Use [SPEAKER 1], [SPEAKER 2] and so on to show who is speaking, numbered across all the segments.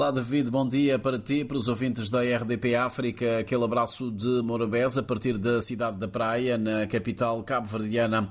[SPEAKER 1] Olá David, bom dia para ti, para os ouvintes da RDP África. Aquele abraço de Morabeza a partir da cidade da Praia, na capital cabo-verdiana.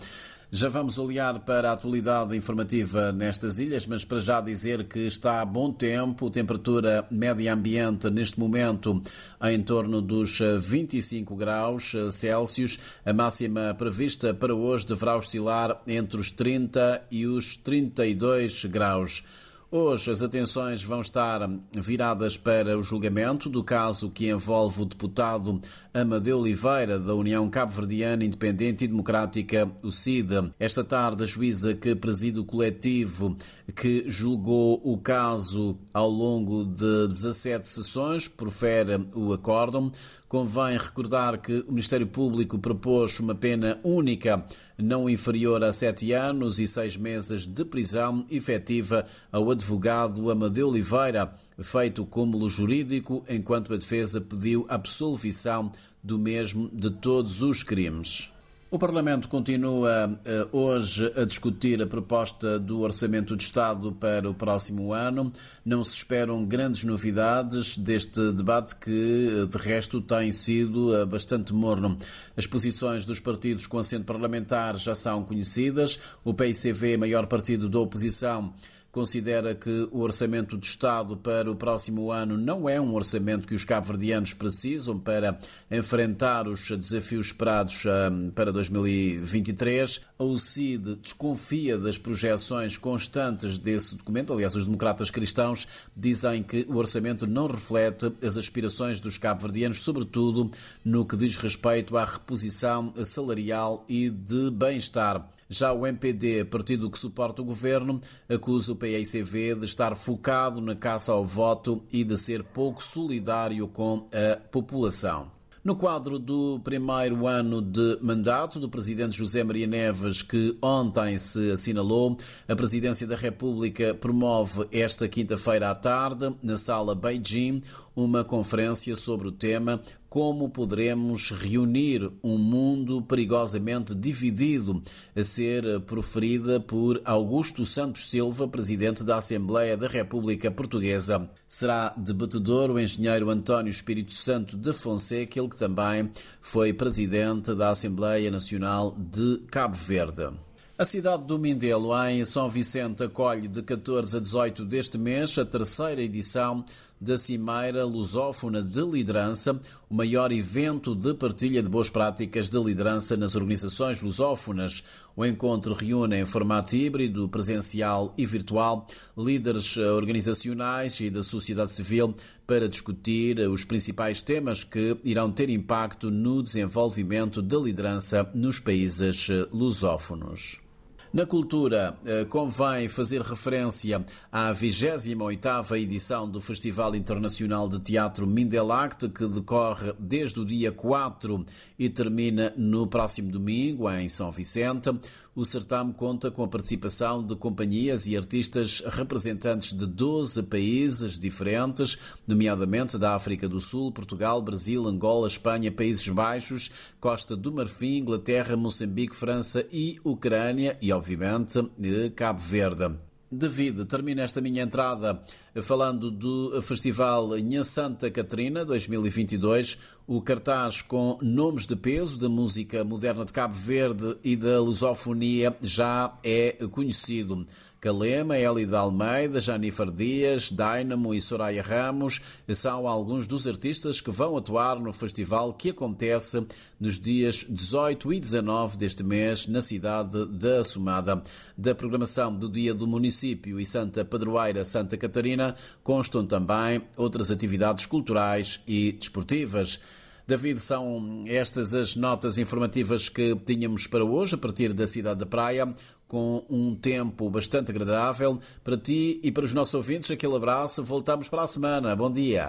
[SPEAKER 1] Já vamos olhar para a atualidade informativa nestas ilhas, mas para já dizer que está a bom tempo, temperatura média ambiente neste momento em torno dos 25 graus Celsius. A máxima prevista para hoje deverá oscilar entre os 30 e os 32 graus. Hoje as atenções vão estar viradas para o julgamento do caso que envolve o deputado Amadeu Oliveira, da União Cabo-Verdiana Independente e Democrática, o CID. Esta tarde, a juíza que preside o coletivo que julgou o caso ao longo de 17 sessões profere o acórdão. Convém recordar que o Ministério Público propôs uma pena única, não inferior a sete anos e seis meses de prisão efetiva ao advogado Amadeu Oliveira, feito cúmulo jurídico, enquanto a defesa pediu absolvição do mesmo de todos os crimes. O Parlamento continua eh, hoje a discutir a proposta do Orçamento de Estado para o próximo ano. Não se esperam grandes novidades deste debate que, de resto, tem sido eh, bastante morno. As posições dos partidos com assento parlamentar já são conhecidas. O PICV, maior partido da oposição, considera que o orçamento de Estado para o próximo ano não é um orçamento que os cabo-verdianos precisam para enfrentar os desafios esperados hum, para 2023. O CID desconfia das projeções constantes desse documento. Aliás, os democratas cristãos dizem que o orçamento não reflete as aspirações dos cabo-verdianos, sobretudo no que diz respeito à reposição salarial e de bem-estar. Já o MPD, partido que suporta o governo, acusa o PICV de estar focado na caça ao voto e de ser pouco solidário com a população. No quadro do primeiro ano de mandato do presidente José Maria Neves, que ontem se assinalou, a presidência da República promove esta quinta-feira à tarde, na sala Beijing, uma conferência sobre o tema Como poderemos reunir um mundo perigosamente dividido, a ser proferida por Augusto Santos Silva, presidente da Assembleia da República Portuguesa. Será debatedor o engenheiro António Espírito Santo de Fonseca, ele que também foi presidente da Assembleia Nacional de Cabo Verde. A cidade do Mindelo, em São Vicente, acolhe de 14 a 18 deste mês a terceira edição da Cimeira Lusófona de Liderança, o maior evento de partilha de boas práticas de liderança nas organizações lusófonas. O encontro reúne em formato híbrido, presencial e virtual, líderes organizacionais e da sociedade civil para discutir os principais temas que irão ter impacto no desenvolvimento da liderança nos países lusófonos. Na cultura, eh, convém fazer referência à 28ª edição do Festival Internacional de Teatro Mindelact, que decorre desde o dia 4 e termina no próximo domingo, em São Vicente. O certame conta com a participação de companhias e artistas representantes de 12 países diferentes, nomeadamente da África do Sul, Portugal, Brasil, Angola, Espanha, Países Baixos, Costa do Marfim, Inglaterra, Moçambique, França e Ucrânia e, obviamente, Cabo Verde. David, termina esta minha entrada falando do Festival Nha Santa Catarina 2022, o cartaz com nomes de peso da música moderna de Cabo Verde e da lusofonia já é conhecido. Calema, Elida Almeida, Janifer Dias, Dynamo e Soraya Ramos são alguns dos artistas que vão atuar no festival que acontece nos dias 18 e 19 deste mês na cidade da Assumada. Da programação do Dia do Município e Santa Padroeira Santa Catarina constam também outras atividades culturais e desportivas. David, são estas as notas informativas que tínhamos para hoje, a partir da cidade da Praia, com um tempo bastante agradável. Para ti e para os nossos ouvintes, aquele abraço. Voltamos para a semana. Bom dia.